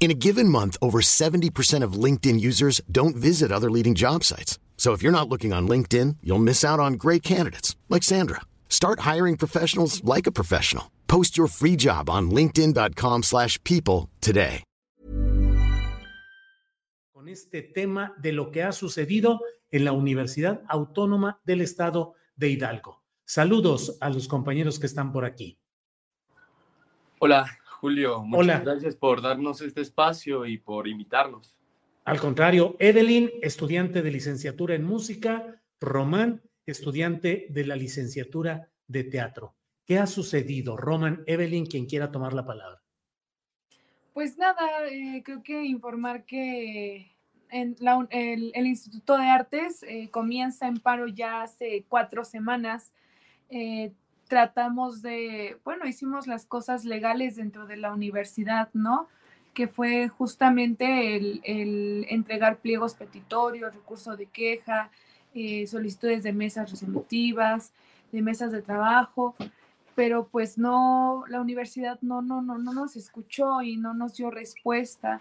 In a given month, over 70% of LinkedIn users don't visit other leading job sites. So if you're not looking on LinkedIn, you'll miss out on great candidates like Sandra. Start hiring professionals like a professional. Post your free job on linkedin.com/people today. con este tema de lo que ha sucedido en la Universidad Autónoma del Estado de Hidalgo. Saludos a los compañeros que están por aquí. Hola, Julio. Muchas Hola. gracias por darnos este espacio y por invitarnos. Al contrario, Evelyn, estudiante de licenciatura en música, Román, estudiante de la licenciatura de teatro. ¿Qué ha sucedido? Roman, Evelyn, quien quiera tomar la palabra. Pues nada, eh, creo que informar que en la un- el, el Instituto de Artes eh, comienza en paro ya hace cuatro semanas. Eh, tratamos de, bueno, hicimos las cosas legales dentro de la universidad, ¿no? Que fue justamente el, entregar pliegos petitorios, recurso de queja, eh, solicitudes de mesas resolutivas, de mesas de trabajo pero pues no, la universidad no, no, no, no nos escuchó y no nos dio respuesta.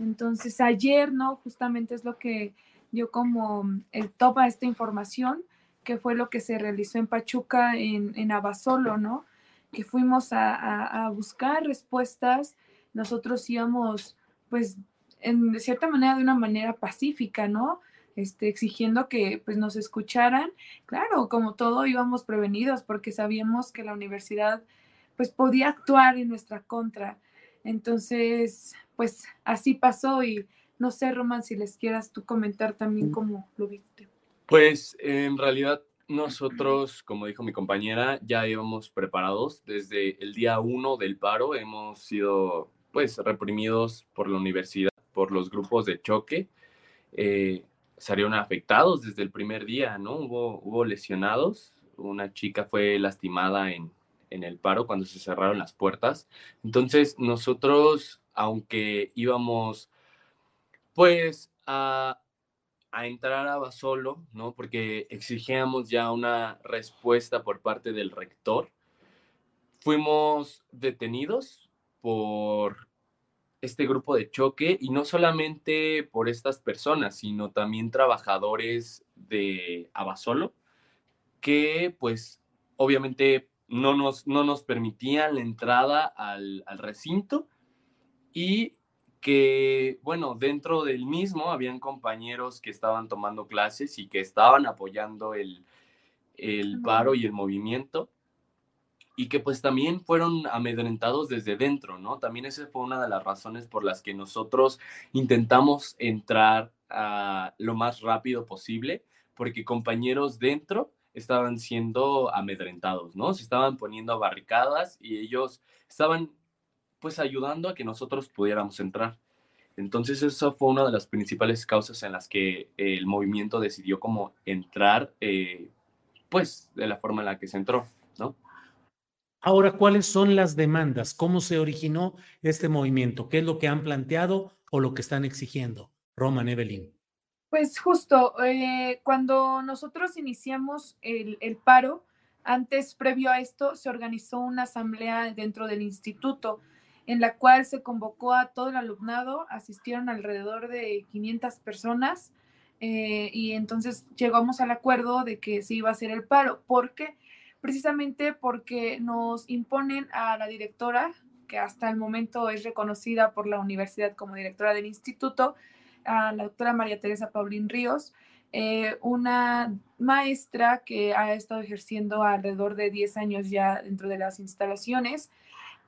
Entonces ayer, ¿no? Justamente es lo que dio como el top a esta información, que fue lo que se realizó en Pachuca, en, en Abasolo, ¿no? Que fuimos a, a- a buscar respuestas, nosotros íbamos, pues, en, de cierta manera, de una manera pacífica, ¿no? Este, exigiendo que pues nos escucharan Claro, como todo íbamos prevenidos porque sabíamos que la universidad pues podía actuar en nuestra contra. Entonces, pues así pasó y no sé, Roman, si les quieras tú comentar también cómo lo viste. Pues en realidad nosotros, como dijo mi compañera, ya íbamos preparados desde el día uno del paro. Hemos sido pues reprimidos por la universidad, por los grupos de choque. Eh, salieron afectados desde el primer día, ¿no? Hubo, hubo lesionados. Una chica fue lastimada en, en el paro cuando se cerraron las puertas. Entonces nosotros, aunque íbamos pues a a entrar a Basolo, ¿no? Porque exigíamos ya una respuesta por parte del rector. Fuimos detenidos por este grupo de choque y no solamente por estas personas, sino también trabajadores de Abasolo que pues obviamente no nos, no nos permitían la entrada al, al recinto y que, bueno, dentro del mismo habían compañeros que estaban tomando clases y que estaban apoyando el, el paro y el movimiento y que pues también fueron amedrentados desde dentro, ¿no? También esa fue una de las razones por las que nosotros intentamos entrar a lo más rápido posible, porque compañeros dentro estaban siendo amedrentados, ¿no? Se estaban poniendo barricadas y ellos estaban pues ayudando a que nosotros pudiéramos entrar. Entonces eso fue una de las principales causas en las que el movimiento decidió como entrar, eh, pues de la forma en la que se entró, ¿no? Ahora, ¿cuáles son las demandas? ¿Cómo se originó este movimiento? ¿Qué es lo que han planteado o lo que están exigiendo? Roman, Evelyn. Pues justo, eh, cuando nosotros iniciamos el, el paro, antes, previo a esto, se organizó una asamblea dentro del instituto en la cual se convocó a todo el alumnado, asistieron alrededor de 500 personas eh, y entonces llegamos al acuerdo de que se iba a hacer el paro. ¿Por qué? Precisamente porque nos imponen a la directora, que hasta el momento es reconocida por la universidad como directora del instituto, a la doctora María Teresa Paulín Ríos, eh, una maestra que ha estado ejerciendo alrededor de 10 años ya dentro de las instalaciones.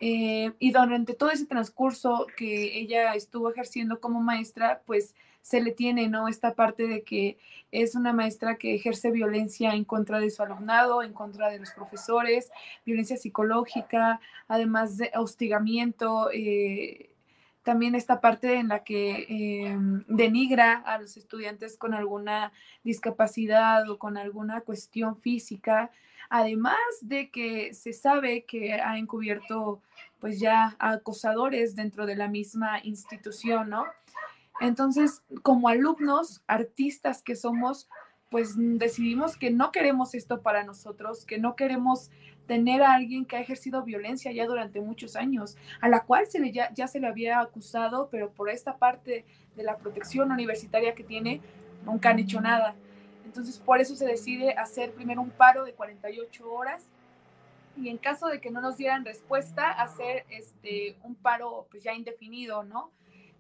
Eh, y durante todo ese transcurso que ella estuvo ejerciendo como maestra, pues se le tiene, ¿no? Esta parte de que es una maestra que ejerce violencia en contra de su alumnado, en contra de los profesores, violencia psicológica, además de hostigamiento, eh, también esta parte en la que em, denigra a los estudiantes con alguna discapacidad o con alguna cuestión física, además de que se sabe que ha encubierto pues ya acosadores dentro de la misma institución, ¿no? Entonces, como alumnos, artistas que somos, pues decidimos que no queremos esto para nosotros, que no queremos tener a alguien que ha ejercido violencia ya durante muchos años, a la cual se le, ya, ya se le había acusado, pero por esta parte de la protección universitaria que tiene, nunca han hecho nada. Entonces, por eso se decide hacer primero un paro de 48 horas y en caso de que no nos dieran respuesta, hacer este, un paro pues ya indefinido, ¿no?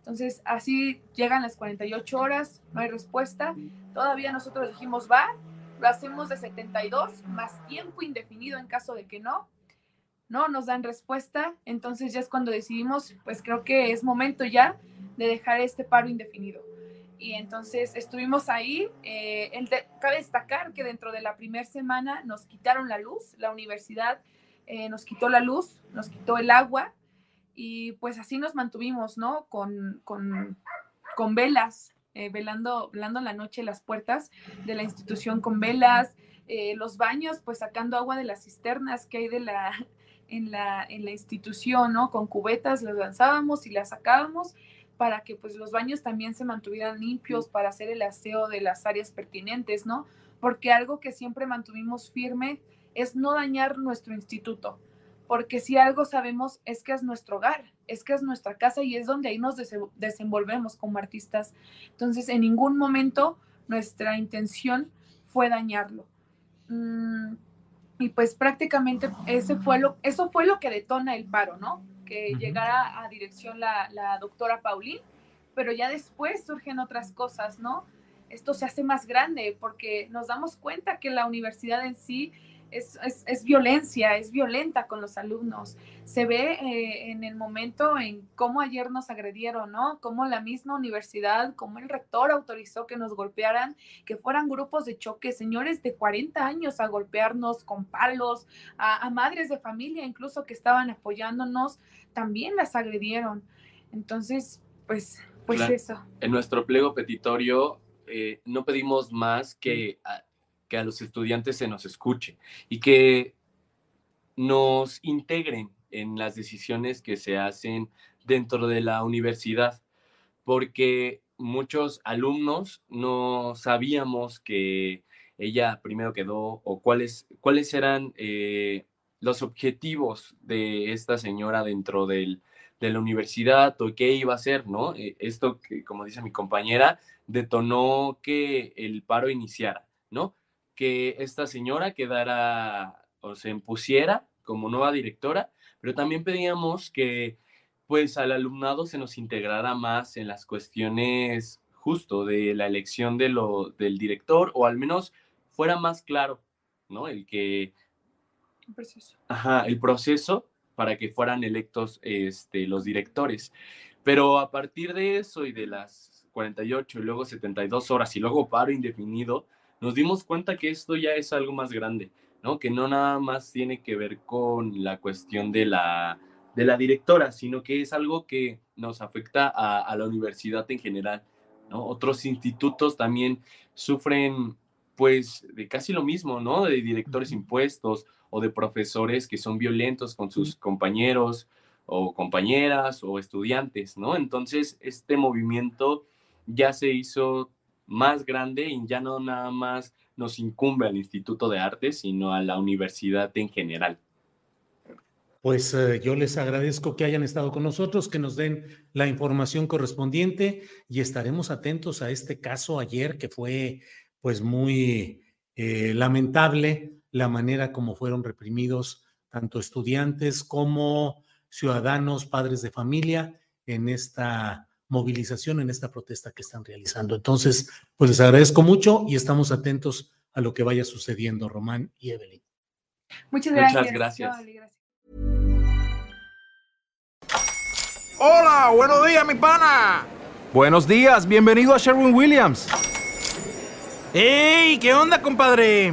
Entonces, así llegan las 48 horas, no hay respuesta. Todavía nosotros dijimos, va, lo hacemos de 72 más tiempo indefinido en caso de que no. No nos dan respuesta, entonces ya es cuando decidimos, pues creo que es momento ya de dejar este paro indefinido. Y entonces estuvimos ahí. Eh, cabe destacar que dentro de la primera semana nos quitaron la luz, la universidad eh, nos quitó la luz, nos quitó el agua y pues así nos mantuvimos, ¿no? Con, con, con velas, eh, velando, velando la noche las puertas de la institución con velas, eh, los baños, pues sacando agua de las cisternas que hay de la, en, la, en la institución, ¿no? Con cubetas las lanzábamos y las sacábamos para que pues los baños también se mantuvieran limpios, para hacer el aseo de las áreas pertinentes, ¿no? Porque algo que siempre mantuvimos firme es no dañar nuestro instituto porque si algo sabemos es que es nuestro hogar, es que es nuestra casa y es donde ahí nos desenvolvemos como artistas. Entonces, en ningún momento nuestra intención fue dañarlo. Mm, y pues prácticamente ese fue lo, eso fue lo que detona el paro, ¿no? Que llegara a dirección la, la doctora Paulín, pero ya después surgen otras cosas, ¿no? Esto se hace más grande porque nos damos cuenta que la universidad en sí es, es, violencia, es violenta con los alumnos. Se ve eh, en el momento en cómo ayer nos agredieron, ¿no? Cómo la misma universidad, cómo el rector autorizó que nos golpearan, que fueran grupos de choque, señores de 40 años a golpearnos con palos, a, madres de familia incluso que estaban apoyándonos, también las agredieron. Entonces, pues, pues eso. En nuestro pliego petitorio eh, no pedimos más que que a los estudiantes se nos escuche y que nos integren en las decisiones que se hacen dentro de la universidad, porque muchos alumnos no sabíamos que ella primero quedó o cuáles, cuáles eran eh, los objetivos de esta señora dentro del, de la universidad o qué iba a hacer, ¿no? Eh, esto como dice mi compañera, detonó que el paro iniciara, ¿no? Que esta señora quedara o se impusiera como nueva directora, pero también pedíamos que pues al alumnado se nos integrara más en las cuestiones justo de la elección de lo, del director o al menos fuera más claro, ¿no? El que... El proceso. Ajá, el proceso para que fueran electos este, los directores. Pero a partir de eso y de las 48 y luego 72 horas y luego paro indefinido, nos dimos cuenta que esto ya es algo más grande, ¿no? Que no nada más tiene que ver con la cuestión de la, de la directora, sino que es algo que nos afecta a, la universidad en general, ¿no? Otros institutos también sufren, pues, de casi lo mismo, ¿no? De directores impuestos o de profesores que son violentos con sus compañeros o compañeras o estudiantes, ¿no? Entonces, este movimiento ya se hizo más grande y ya no nada más nos incumbe al Instituto de Arte, sino a la universidad en general. Pues eh, yo les agradezco que hayan estado con nosotros, que nos den la información correspondiente y estaremos atentos a este caso ayer que fue pues muy eh, lamentable la manera como fueron reprimidos tanto estudiantes como ciudadanos, padres de familia en esta movilización en esta protesta que están realizando. Entonces, pues les agradezco mucho y estamos atentos a lo que vaya sucediendo, Román y Evelyn. Muchas gracias. Muchas gracias. Hola, buenos días, mi pana. Buenos días, bienvenido a Sherwin Williams. ¡Ey! ¿Qué onda, compadre?